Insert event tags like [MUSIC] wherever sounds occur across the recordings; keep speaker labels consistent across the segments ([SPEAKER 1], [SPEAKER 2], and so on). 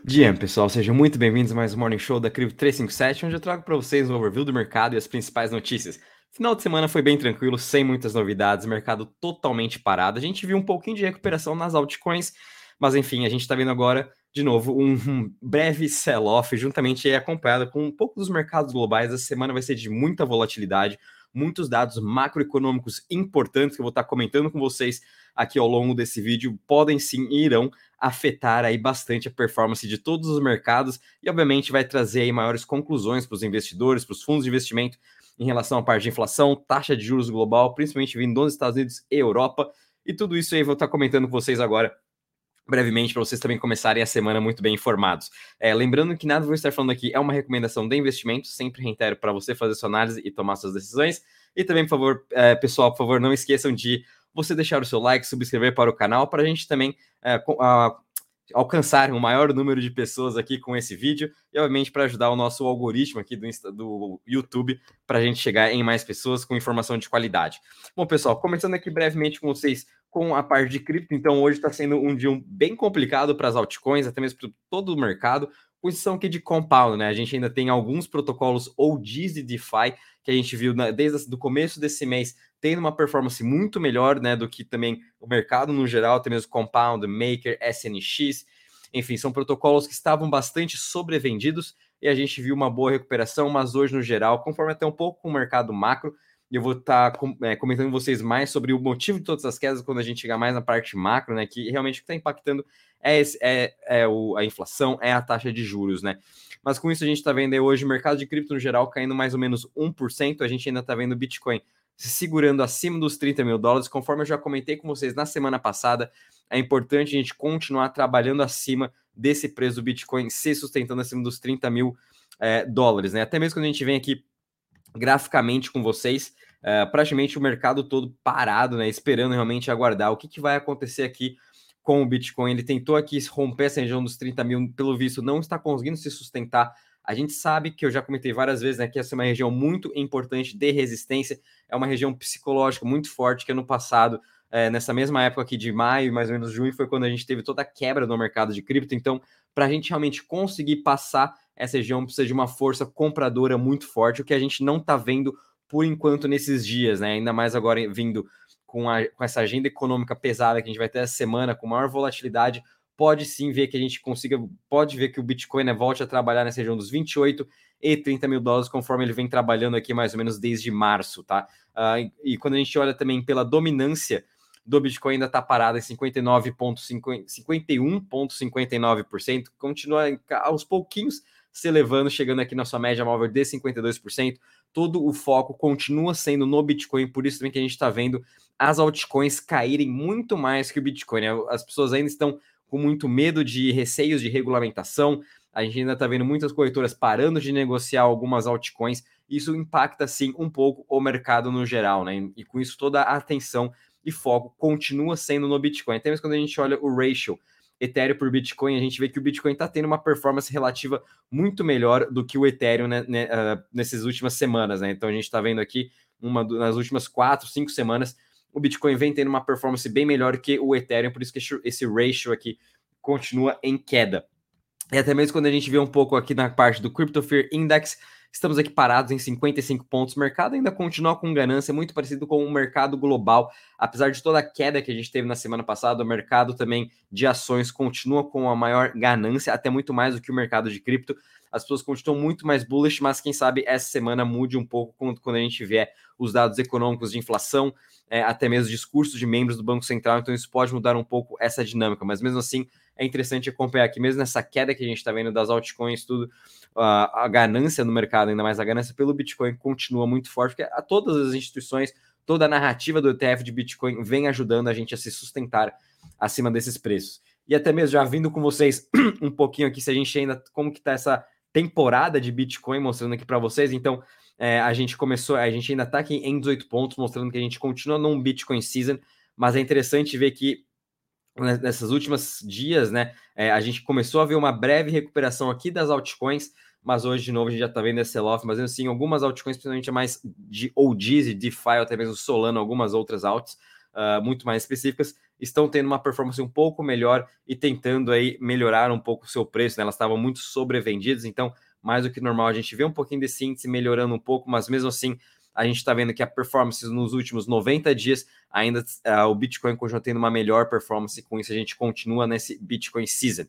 [SPEAKER 1] Dia, pessoal, sejam muito bem-vindos a mais um Morning Show da Cripto 357, onde eu trago para vocês um overview do mercado e as principais notícias. Final de semana foi bem tranquilo, sem muitas novidades, mercado totalmente parado. A gente viu um pouquinho de recuperação nas altcoins, mas enfim, a gente está vendo agora, de novo, um, um breve sell-off, juntamente acompanhado com um pouco dos mercados globais. Essa semana vai ser de muita volatilidade, muitos dados macroeconômicos importantes que eu vou estar comentando com vocês aqui ao longo desse vídeo podem sim e irão afetar aí bastante a performance de todos os mercados e obviamente vai trazer aí maiores conclusões para os investidores, para os fundos de investimento em relação à parte de inflação, taxa de juros global, principalmente vindo dos Estados Unidos e Europa. E tudo isso aí vou estar comentando com vocês agora brevemente para vocês também começarem a semana muito bem informados. É, lembrando que nada vou estar falando aqui é uma recomendação de investimento, sempre reitero para você fazer sua análise e tomar suas decisões. E também, por favor, é, pessoal, por favor, não esqueçam de você deixar o seu like, subscrever para o canal, para a gente também é, a, alcançar o um maior número de pessoas aqui com esse vídeo e, obviamente, para ajudar o nosso algoritmo aqui do, Insta, do YouTube para a gente chegar em mais pessoas com informação de qualidade. Bom, pessoal, começando aqui brevemente com vocês com a parte de cripto, então hoje está sendo um dia bem complicado para as altcoins, até mesmo para todo o mercado, exceção aqui de compound, né? A gente ainda tem alguns protocolos OGs de DeFi que a gente viu desde o começo desse mês tendo uma performance muito melhor, né, do que também o mercado no geral, até mesmo Compound, Maker, SNX, enfim, são protocolos que estavam bastante sobrevendidos e a gente viu uma boa recuperação, mas hoje no geral, conforme até um pouco o mercado macro, e eu vou estar tá, é, comentando com vocês mais sobre o motivo de todas as quedas quando a gente chegar mais na parte macro, né? Que realmente o que está impactando é, esse, é, é o, a inflação, é a taxa de juros, né? Mas com isso a gente está vendo hoje o mercado de cripto no geral caindo mais ou menos 1%, a gente ainda está vendo o Bitcoin se segurando acima dos 30 mil dólares, conforme eu já comentei com vocês na semana passada, é importante a gente continuar trabalhando acima desse preço do Bitcoin, se sustentando acima dos 30 mil é, dólares, né? Até mesmo quando a gente vem aqui graficamente com vocês, é, praticamente o mercado todo parado, né? Esperando realmente aguardar o que, que vai acontecer aqui com o Bitcoin. Ele tentou aqui romper essa região dos 30 mil, pelo visto, não está conseguindo se sustentar. A gente sabe que eu já comentei várias vezes né, que essa é uma região muito importante de resistência, é uma região psicológica muito forte que ano passado, é, nessa mesma época aqui de maio, mais ou menos junho, foi quando a gente teve toda a quebra no mercado de cripto. Então, para a gente realmente conseguir passar essa região, precisa de uma força compradora muito forte, o que a gente não está vendo por enquanto nesses dias, né? Ainda mais agora vindo com, a, com essa agenda econômica pesada que a gente vai ter essa semana, com maior volatilidade, pode sim ver que a gente consiga, pode ver que o Bitcoin né, volte a trabalhar nessa região dos 28 e 30 mil dólares, conforme ele vem trabalhando aqui mais ou menos desde março, tá? Uh, e, e, quando a gente olha também pela dominância do Bitcoin, ainda está parada em 51,59%, continua aos pouquinhos se elevando, chegando aqui na sua média móvel de 52%. Todo o foco continua sendo no Bitcoin, por isso também que a gente está vendo as altcoins caírem muito mais que o Bitcoin. Né? As pessoas ainda estão com muito medo de receios de regulamentação. A gente ainda está vendo muitas corretoras parando de negociar algumas altcoins. Isso impacta, sim, um pouco o mercado no geral, né? E com isso, toda a atenção e foco continua sendo no Bitcoin. Até mesmo quando a gente olha o ratio Ethereum por Bitcoin, a gente vê que o Bitcoin está tendo uma performance relativa muito melhor do que o Ethereum né, né, uh, nessas últimas semanas, né? Então a gente está vendo aqui uma nas últimas quatro, cinco semanas, o Bitcoin vem tendo uma performance bem melhor que o Ethereum, por isso que esse ratio aqui continua em queda. E até mesmo quando a gente vê um pouco aqui na parte do Crypto Fear Index, Estamos aqui parados em 55 pontos. O mercado ainda continua com ganância, muito parecido com o mercado global. Apesar de toda a queda que a gente teve na semana passada, o mercado também de ações continua com a maior ganância, até muito mais do que o mercado de cripto. As pessoas continuam muito mais bullish, mas quem sabe essa semana mude um pouco quando a gente vier os dados econômicos de inflação, é, até mesmo discursos de membros do Banco Central. Então isso pode mudar um pouco essa dinâmica. Mas mesmo assim, é interessante acompanhar aqui, mesmo nessa queda que a gente está vendo das altcoins, tudo, a, a ganância no mercado, ainda mais a ganância pelo Bitcoin, continua muito forte, porque a todas as instituições, toda a narrativa do ETF de Bitcoin vem ajudando a gente a se sustentar acima desses preços. E até mesmo já vindo com vocês [CLEARS THROAT] um pouquinho aqui, se a gente ainda, como que está essa temporada de Bitcoin, mostrando aqui para vocês. Então, é, a gente começou, a gente ainda está aqui em 18 pontos, mostrando que a gente continua num Bitcoin Season, mas é interessante ver que nessas últimas dias, né, é, a gente começou a ver uma breve recuperação aqui das altcoins, mas hoje, de novo, a gente já está vendo esse sell-off, mas assim, algumas altcoins, principalmente mais de OGs e DeFi, até mesmo Solano, algumas outras alts, uh, muito mais específicas, estão tendo uma performance um pouco melhor e tentando aí melhorar um pouco o seu preço, né? Elas estavam muito sobrevendidas, então mais do que normal a gente vê um pouquinho desse índice melhorando um pouco, mas mesmo assim a gente está vendo que a performance nos últimos 90 dias, ainda uh, o Bitcoin continua tendo uma melhor performance, com isso a gente continua nesse Bitcoin Season.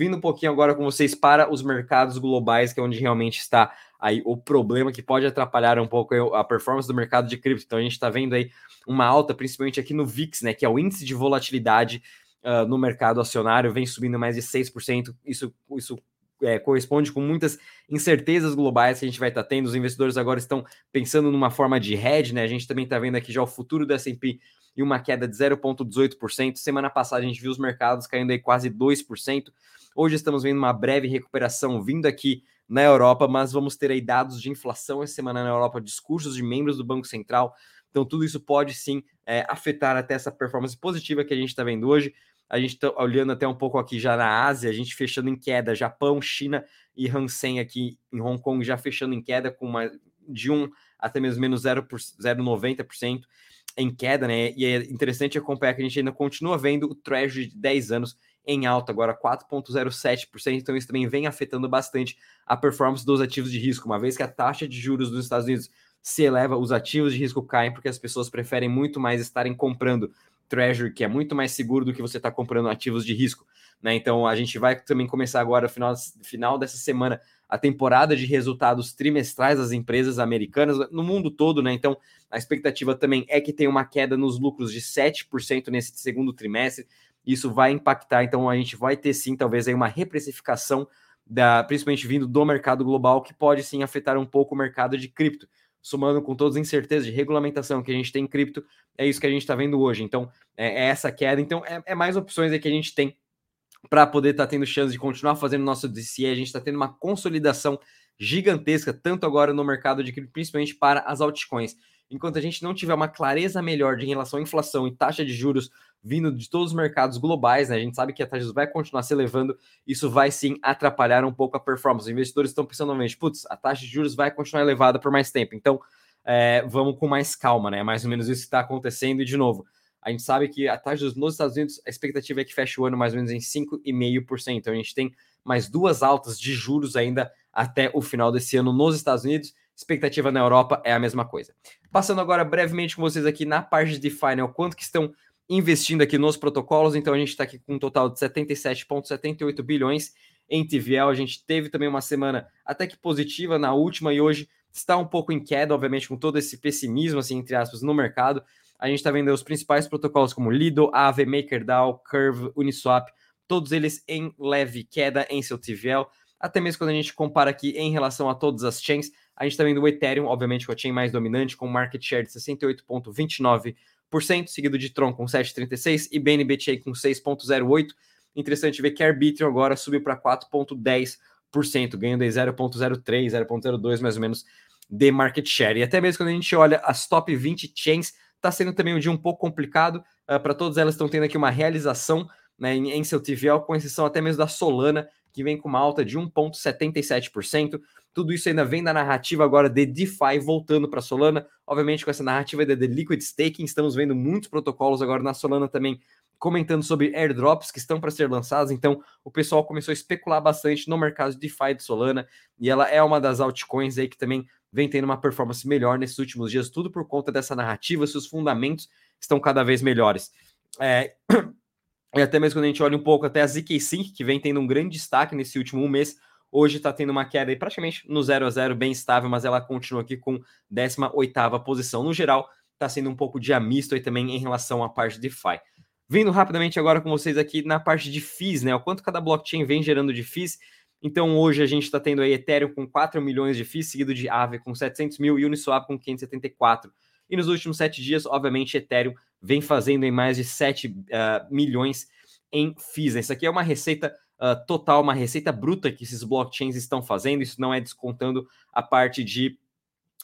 [SPEAKER 1] Vindo um pouquinho agora com vocês para os mercados globais, que é onde realmente está aí o problema que pode atrapalhar um pouco a performance do mercado de cripto. Então a gente está vendo aí uma alta, principalmente aqui no VIX, né, que é o índice de volatilidade uh, no mercado acionário, vem subindo mais de 6%. Isso, isso é, corresponde com muitas incertezas globais que a gente vai estar tá tendo. Os investidores agora estão pensando numa forma de hedge, né? A gente também está vendo aqui já o futuro do S&P e uma queda de 0,18%. Semana passada a gente viu os mercados caindo aí quase 2%. Hoje estamos vendo uma breve recuperação vindo aqui na Europa, mas vamos ter aí dados de inflação essa semana na Europa, discursos de membros do Banco Central. Então, tudo isso pode sim é, afetar até essa performance positiva que a gente está vendo hoje. A gente está olhando até um pouco aqui já na Ásia, a gente fechando em queda, Japão, China e Hansen aqui em Hong Kong já fechando em queda com uma de 1 até mesmo menos 0,90% em queda, né? E é interessante acompanhar que a gente ainda continua vendo o Treasury de 10 anos em alta, agora 4,07%. Então, isso também vem afetando bastante a performance dos ativos de risco, uma vez que a taxa de juros dos Estados Unidos se eleva, os ativos de risco caem porque as pessoas preferem muito mais estarem comprando Treasury, que é muito mais seguro do que você está comprando ativos de risco. Né? Então, a gente vai também começar agora, final, final dessa semana, a temporada de resultados trimestrais das empresas americanas no mundo todo, né? Então, a expectativa também é que tenha uma queda nos lucros de 7% nesse segundo trimestre isso vai impactar. Então a gente vai ter sim, talvez aí uma reprecificação da, principalmente vindo do mercado global, que pode sim afetar um pouco o mercado de cripto. Somando com todas as incertezas de regulamentação que a gente tem em cripto, é isso que a gente está vendo hoje. Então, é, é, essa queda. Então, é, é mais opções que a gente tem para poder estar tá tendo chance de continuar fazendo nosso DCE. A gente está tendo uma consolidação gigantesca, tanto agora no mercado de cripto, principalmente para as altcoins. Enquanto a gente não tiver uma clareza melhor de relação à inflação e taxa de juros vindo de todos os mercados globais, né? A gente sabe que a taxa vai continuar se elevando, isso vai sim atrapalhar um pouco a performance. Os investidores estão pensando novamente, putz, a taxa de juros vai continuar elevada por mais tempo, então é, vamos com mais calma, né? Mais ou menos isso que está acontecendo, e de novo, a gente sabe que a taxa nos Estados Unidos, a expectativa é que feche o ano mais ou menos em 5,5%. Então a gente tem mais duas altas de juros ainda até o final desse ano nos Estados Unidos. Expectativa na Europa é a mesma coisa. Passando agora brevemente com vocês aqui na parte de o quanto que estão investindo aqui nos protocolos. Então a gente está aqui com um total de 77,78 bilhões em TVL. A gente teve também uma semana até que positiva na última e hoje está um pouco em queda, obviamente, com todo esse pessimismo, assim, entre aspas, no mercado. A gente está vendo os principais protocolos como Lido, Aave, MakerDAO, Curve, Uniswap, todos eles em leve queda em seu TVL. Até mesmo quando a gente compara aqui em relação a todas as chains, a gente está vendo o Ethereum, obviamente, com a chain mais dominante, com market share de 68,29%, seguido de Tron com 7,36% e BNBT com 6,08%. Interessante ver que Arbitrum agora subiu para 4,10%, ganhando aí 0,03%, 0,02% mais ou menos de market share. E até mesmo quando a gente olha as top 20 chains, está sendo também um dia um pouco complicado. Uh, ah, para todas elas estão tendo aqui uma realização né, em, em seu TVL, com exceção até mesmo da Solana, que vem com uma alta de 1,77%. Tudo isso ainda vem da narrativa agora de DeFi voltando para Solana. Obviamente, com essa narrativa de Liquid Staking, estamos vendo muitos protocolos agora na Solana também comentando sobre airdrops que estão para ser lançados. Então, o pessoal começou a especular bastante no mercado de DeFi de Solana e ela é uma das altcoins aí que também vem tendo uma performance melhor nesses últimos dias, tudo por conta dessa narrativa, seus fundamentos estão cada vez melhores. É, [CLEARS THROAT] e até mesmo quando a gente olha um pouco até a ZK Sync, que vem tendo um grande destaque nesse último mês, Hoje está tendo uma queda aí praticamente no 0 a 0 bem estável, mas ela continua aqui com 18ª posição. No geral, está sendo um pouco de amisto aí também em relação à parte de DeFi. Vindo rapidamente agora com vocês aqui na parte de FIIs, né? O quanto cada blockchain vem gerando de FIIs. Então hoje a gente está tendo aí Ethereum com 4 milhões de FIIs, seguido de Aave com 700 mil e Uniswap com 574. E nos últimos sete dias, obviamente, Ethereum vem fazendo em mais de 7 uh, ah, milhões em FIIs. Isso aqui é uma receita uh, total, uma receita bruta que esses blockchains estão fazendo. Isso não é descontando a parte de,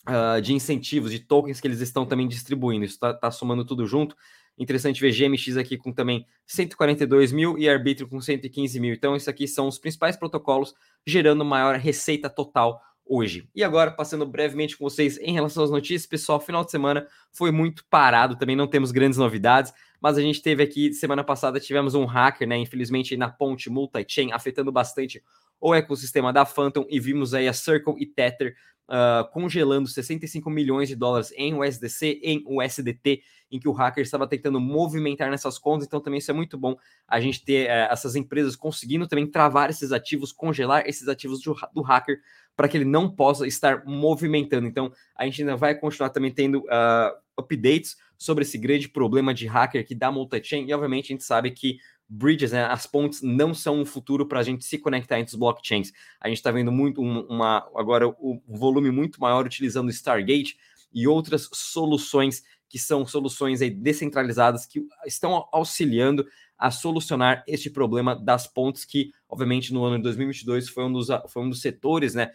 [SPEAKER 1] uh, de incentivos, de tokens que eles estão também distribuindo. Isso está tá somando tudo junto. Interessante ver GMX aqui com também 142 mil e Arbitrum com 115 mil. Então, isso aqui são os principais protocolos gerando maior receita total hoje. E agora, passando brevemente com vocês em relação às notícias, pessoal, final de semana foi muito parado, também não temos grandes novidades. Mas a gente teve aqui, semana passada, tivemos um hacker, né? Infelizmente, na ponte multi-chain, afetando bastante o ecossistema da Phantom, e vimos aí a Circle e Tether uh, congelando 65 milhões de dólares em USDC, em USDT, em que o hacker estava tentando movimentar nessas contas. Então, também isso é muito bom a gente ter uh, essas empresas conseguindo também travar esses ativos, congelar esses ativos do, do hacker para que ele não possa estar movimentando. Então, a gente ainda vai continuar também tendo uh, updates sobre esse grande problema de hacker que dá multi-chain. E, obviamente, a gente sabe que bridges, né, as pontes não são um futuro para a gente se conectar entre os blockchains. A gente está vendo muito uma agora o volume muito maior utilizando Stargate e outras soluções que são soluções aí descentralizadas que estão auxiliando a solucionar este problema das pontes que, obviamente, no ano de 2022 foi um dos, foi um dos setores, né,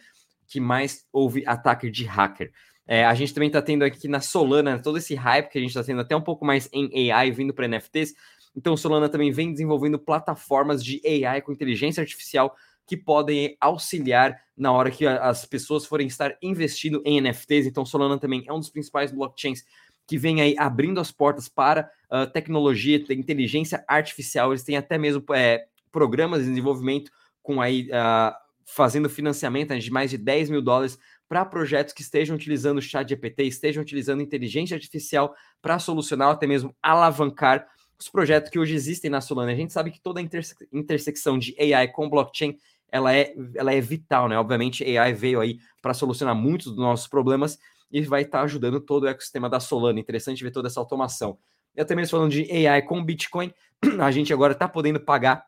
[SPEAKER 1] que mais houve ataque de hacker. É, a gente também está tendo aqui na Solana todo esse hype que a gente está tendo até um pouco mais em AI vindo para NFTs. Então, Solana também vem desenvolvendo plataformas de AI com inteligência artificial que podem auxiliar na hora que as pessoas forem estar investindo em NFTs. Então, Solana também é um dos principais blockchains que vem aí abrindo as portas para uh, tecnologia, inteligência artificial. Eles têm até mesmo é, programas de desenvolvimento com aí uh, fazendo financiamento né, de mais de 10 mil dólares para projetos que estejam utilizando o chat GPT, estejam utilizando inteligência artificial para solucionar, até mesmo alavancar os projetos que hoje existem na Solana. A gente sabe que toda a interse intersecção de AI com blockchain ela é, ela é vital, né? Obviamente, AI veio aí para solucionar muitos dos nossos problemas e vai estar tá ajudando todo o ecossistema da Solana. Interessante ver toda essa automação. E até mesmo falando de AI com Bitcoin, [CLEARS THROAT] a gente agora está podendo pagar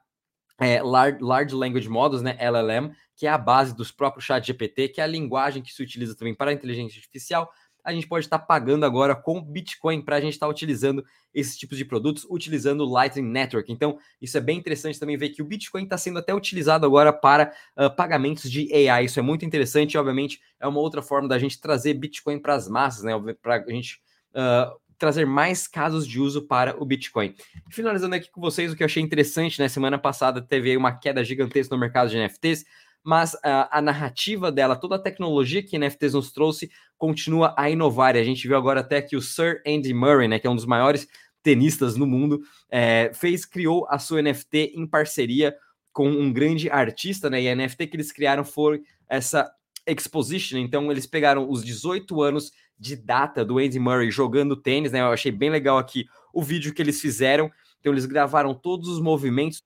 [SPEAKER 1] é, large, large, Language Models, né, LLM, que é a base dos próprios chat GPT, que é a linguagem que se utiliza também para a inteligência artificial, a gente pode estar pagando agora com Bitcoin para a gente estar utilizando esses tipos de produtos, utilizando o Lightning Network. Então, isso é bem interessante também ver que o Bitcoin está sendo até utilizado agora para uh, pagamentos de AI. Isso é muito interessante obviamente, é uma outra forma da gente trazer Bitcoin para as massas, né? Para a gente uh, trazer mais casos de uso para o Bitcoin. Finalizando aqui com vocês, o que eu achei interessante, né? Semana passada teve uma queda gigantesca no mercado de NFTs mas a, a, narrativa dela, toda a tecnologia que NFTs nos trouxe, continua a inovar. E a gente viu agora até que o Sir Andy Murray, né, que é um dos maiores tenistas no mundo, é, fez, criou a sua NFT em parceria com um grande artista, né? E a NFT que eles criaram foi essa Exposition. Então, eles pegaram os 18 anos de data do Andy Murray jogando tênis, né? Eu achei bem legal aqui o vídeo que eles fizeram. Então, eles gravaram todos os movimentos,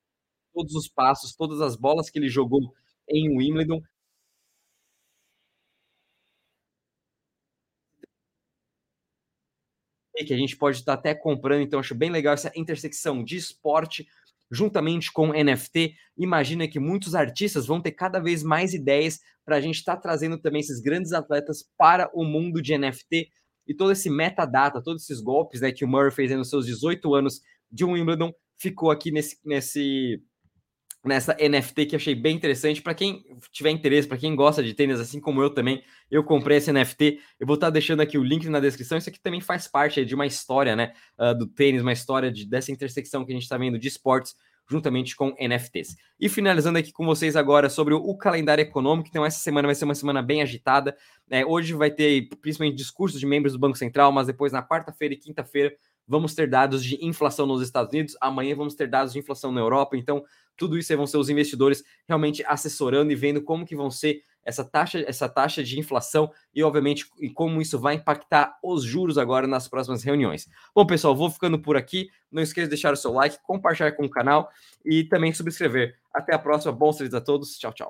[SPEAKER 1] todos os passos, todas as bolas que ele jogou em Wimbledon. Que a gente pode estar até comprando, então acho bem legal essa intersecção de esporte juntamente com NFT. Imagina que muitos artistas vão ter cada vez mais ideias para a gente estar tá trazendo também esses grandes atletas para o mundo de NFT e todo esse metadata, todos esses golpes né, que o Murray fez nos seus 18 anos de Wimbledon ficou aqui nesse, nesse nessa NFT que achei bem interessante. Para quem tiver interesse, para quem gosta de tênis, assim como eu também, eu comprei esse NFT. Eu vou estar tá deixando aqui o link na descrição. Isso aqui também faz parte de uma história, né, uh, do tênis, uma história de, dessa intersecção que a gente está vendo de esportes juntamente com NFTs. E finalizando aqui com vocês agora sobre o, o calendário econômico, então essa semana vai ser uma semana bem agitada. Né? Hoje vai ter principalmente discursos de membros do Banco Central, mas depois na quarta-feira e quinta-feira vamos ter dados de inflação nos Estados Unidos, amanhã vamos ter dados de inflação na Europa, então tudo isso aí vão ser os investidores realmente assessorando e vendo como que vão ser essa taxa, essa taxa de inflação e, obviamente, e como isso vai impactar os juros agora nas próximas reuniões. Bom, pessoal, vou ficando por aqui. Não esqueça de deixar o seu like, compartilhar com o canal e também subscrever. Até a próxima. Bons trades a todos. Tchau, tchau.